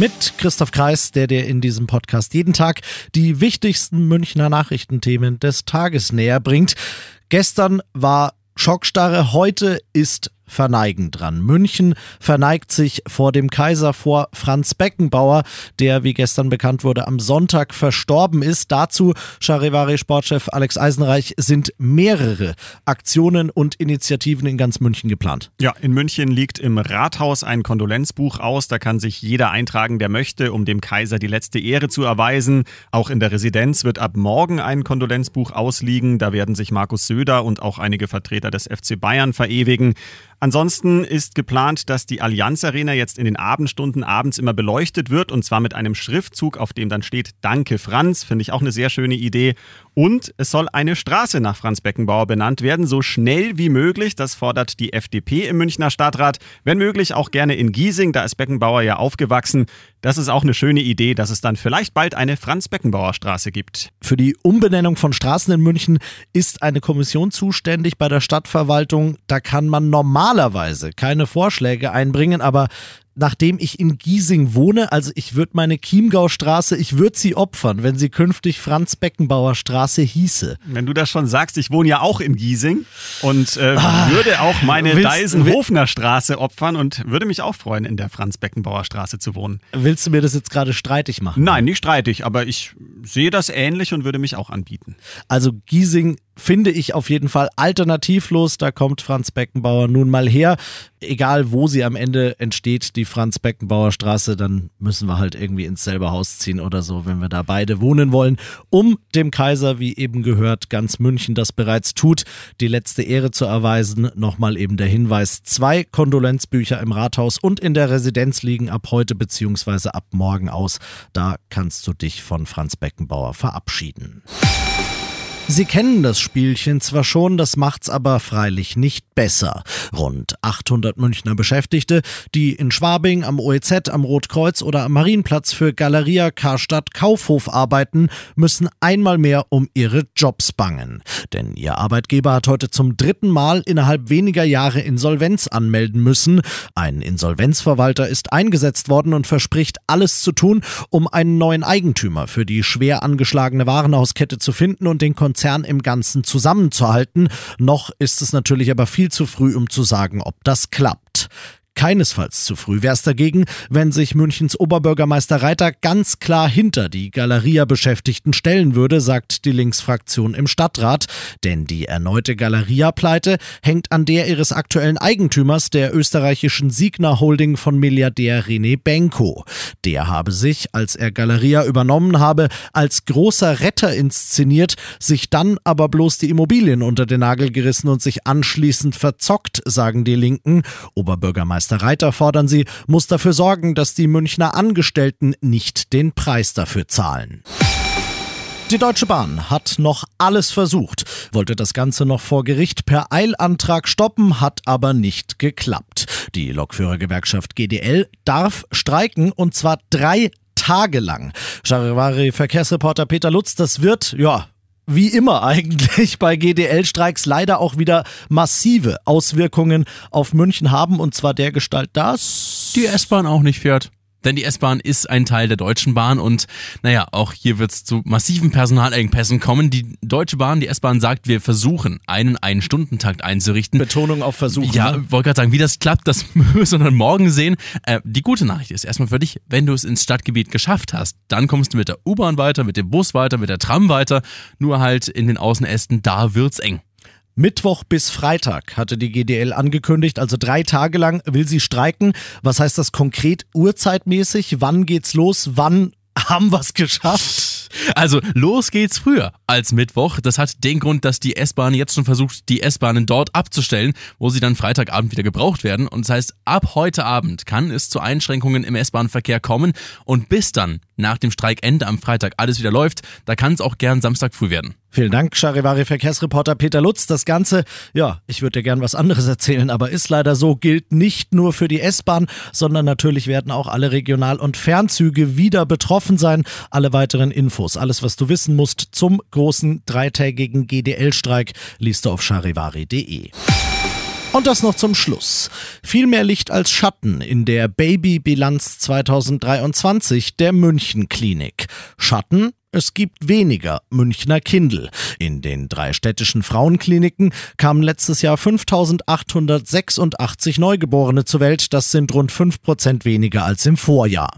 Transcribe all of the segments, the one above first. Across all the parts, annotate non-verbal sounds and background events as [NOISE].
Mit Christoph Kreis, der dir in diesem Podcast jeden Tag die wichtigsten Münchner Nachrichtenthemen des Tages näher bringt. Gestern war Schockstarre, heute ist verneigen dran. München verneigt sich vor dem Kaiser, vor Franz Beckenbauer, der, wie gestern bekannt wurde, am Sonntag verstorben ist. Dazu, Charivari-Sportchef Alex Eisenreich, sind mehrere Aktionen und Initiativen in ganz München geplant. Ja, in München liegt im Rathaus ein Kondolenzbuch aus. Da kann sich jeder eintragen, der möchte, um dem Kaiser die letzte Ehre zu erweisen. Auch in der Residenz wird ab morgen ein Kondolenzbuch ausliegen. Da werden sich Markus Söder und auch einige Vertreter des FC Bayern verewigen. Ansonsten ist geplant, dass die Allianz Arena jetzt in den Abendstunden abends immer beleuchtet wird und zwar mit einem Schriftzug, auf dem dann steht Danke Franz. Finde ich auch eine sehr schöne Idee. Und es soll eine Straße nach Franz Beckenbauer benannt werden, so schnell wie möglich. Das fordert die FDP im Münchner Stadtrat. Wenn möglich auch gerne in Giesing, da ist Beckenbauer ja aufgewachsen. Das ist auch eine schöne Idee, dass es dann vielleicht bald eine Franz Beckenbauer Straße gibt. Für die Umbenennung von Straßen in München ist eine Kommission zuständig bei der Stadtverwaltung. Da kann man normalerweise keine Vorschläge einbringen, aber nachdem ich in Giesing wohne, also ich würde meine Chiemgaustraße, ich würde sie opfern, wenn sie künftig Franz Beckenbauer Straße hieße. Wenn du das schon sagst, ich wohne ja auch in Giesing und äh, ah, würde auch meine Deisenhofner Straße opfern und würde mich auch freuen, in der Franz Beckenbauer Straße zu wohnen. Willst du mir das jetzt gerade streitig machen? Nein, nicht streitig, aber ich sehe das ähnlich und würde mich auch anbieten. Also Giesing finde ich auf jeden Fall alternativlos. Da kommt Franz Beckenbauer nun mal her. Egal, wo sie am Ende entsteht, die Franz Beckenbauer Straße, dann müssen wir halt irgendwie ins selbe Haus ziehen oder so, wenn wir da beide wohnen wollen, um dem Kaiser, wie eben gehört, ganz München das bereits tut, die letzte Ehre zu erweisen. Nochmal eben der Hinweis, zwei Kondolenzbücher im Rathaus und in der Residenz liegen ab heute bzw. ab morgen aus. Da kannst du dich von Franz Beckenbauer verabschieden. Sie kennen das Spielchen zwar schon, das macht's aber freilich nicht besser. Rund 800 Münchner Beschäftigte, die in Schwabing, am OEZ, am Rotkreuz oder am Marienplatz für Galeria Karstadt Kaufhof arbeiten, müssen einmal mehr um ihre Jobs bangen. Denn ihr Arbeitgeber hat heute zum dritten Mal innerhalb weniger Jahre Insolvenz anmelden müssen. Ein Insolvenzverwalter ist eingesetzt worden und verspricht alles zu tun, um einen neuen Eigentümer für die schwer angeschlagene Warenhauskette zu finden und den Konzern Konzern im Ganzen zusammenzuhalten. Noch ist es natürlich aber viel zu früh, um zu sagen, ob das klappt. Keinesfalls zu früh wäre es dagegen, wenn sich Münchens Oberbürgermeister Reiter ganz klar hinter die Galeria-Beschäftigten stellen würde, sagt die Linksfraktion im Stadtrat. Denn die erneute Galeria-Pleite hängt an der ihres aktuellen Eigentümers, der österreichischen Signa Holding von Milliardär René Benko. Der habe sich, als er Galeria übernommen habe, als großer Retter inszeniert, sich dann aber bloß die Immobilien unter den Nagel gerissen und sich anschließend verzockt, sagen die Linken. Oberbürgermeister Bürgermeister Reiter fordern sie, muss dafür sorgen, dass die Münchner Angestellten nicht den Preis dafür zahlen. Die Deutsche Bahn hat noch alles versucht, wollte das Ganze noch vor Gericht per Eilantrag stoppen, hat aber nicht geklappt. Die Lokführergewerkschaft GDL darf streiken und zwar drei Tage lang. Charivari-Verkehrsreporter Peter Lutz, das wird, ja, wie immer eigentlich bei GDL-Streiks leider auch wieder massive Auswirkungen auf München haben und zwar der Gestalt, dass die S-Bahn auch nicht fährt. Denn die S-Bahn ist ein Teil der Deutschen Bahn und naja, auch hier wird es zu massiven Personalengpässen kommen. Die Deutsche Bahn, die S-Bahn sagt, wir versuchen, einen Ein-Stunden-Takt einzurichten. Betonung auf Versuchen. Ja, ne? wollte gerade sagen, wie das klappt, das [LAUGHS] müssen wir dann morgen sehen. Äh, die gute Nachricht ist erstmal für dich, wenn du es ins Stadtgebiet geschafft hast, dann kommst du mit der U-Bahn weiter, mit dem Bus weiter, mit der Tram weiter. Nur halt in den Außenästen, da wird's eng. Mittwoch bis Freitag hatte die GDL angekündigt, also drei Tage lang will sie streiken. Was heißt das konkret uhrzeitmäßig? Wann geht's los? Wann haben wir es geschafft? Also los geht's früher als Mittwoch. Das hat den Grund, dass die S-Bahn jetzt schon versucht, die S-Bahnen dort abzustellen, wo sie dann Freitagabend wieder gebraucht werden. Und das heißt, ab heute Abend kann es zu Einschränkungen im S-Bahn-Verkehr kommen. Und bis dann nach dem Streikende am Freitag alles wieder läuft, da kann es auch gern Samstag früh werden. Vielen Dank, Charivari Verkehrsreporter Peter Lutz. Das Ganze, ja, ich würde dir gern was anderes erzählen, aber ist leider so, gilt nicht nur für die S-Bahn, sondern natürlich werden auch alle Regional- und Fernzüge wieder betroffen sein. Alle weiteren Infos, alles was du wissen musst zum großen dreitägigen GDL-Streik, liest du auf charivari.de. Und das noch zum Schluss. Viel mehr Licht als Schatten in der Babybilanz 2023 der München Klinik. Schatten es gibt weniger Münchner Kindel. In den drei städtischen Frauenkliniken kamen letztes Jahr 5886 Neugeborene zur Welt. Das sind rund 5 Prozent weniger als im Vorjahr.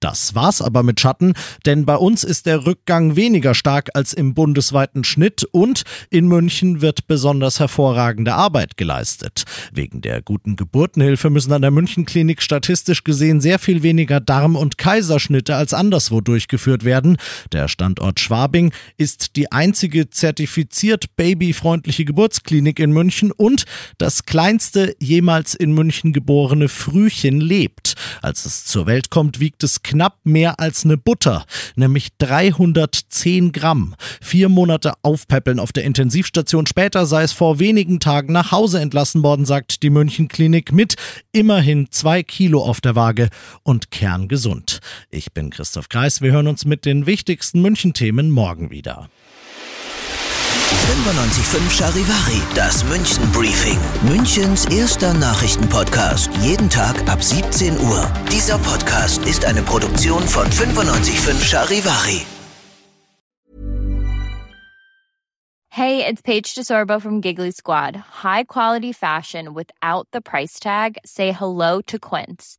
Das war's aber mit Schatten, denn bei uns ist der Rückgang weniger stark als im bundesweiten Schnitt und in München wird besonders hervorragende Arbeit geleistet. Wegen der guten Geburtenhilfe müssen an der Münchenklinik statistisch gesehen sehr viel weniger Darm- und Kaiserschnitte als anderswo durchgeführt werden. Der Standort Schwabing ist die einzige zertifiziert babyfreundliche Geburtsklinik in München und das kleinste jemals in München geborene Frühchen lebt. Als es zur Welt kommt, wiegt es knapp mehr als eine Butter, nämlich 310 Gramm. Vier Monate aufpäppeln auf der Intensivstation. Später sei es vor wenigen Tagen nach Hause entlassen worden, sagt die Münchenklinik mit immerhin zwei Kilo auf der Waage und kerngesund. Ich bin Christoph Kreis. Wir hören uns mit den wichtigsten München-Themen morgen wieder. 95.5 Charivari, das München Briefing. Münchens erster Nachrichtenpodcast. Jeden Tag ab 17 Uhr. Dieser Podcast ist eine Produktion von 95.5 Charivari. Hey, it's Paige DeSorbo from Giggly Squad. High quality fashion without the price tag. Say hello to Quince.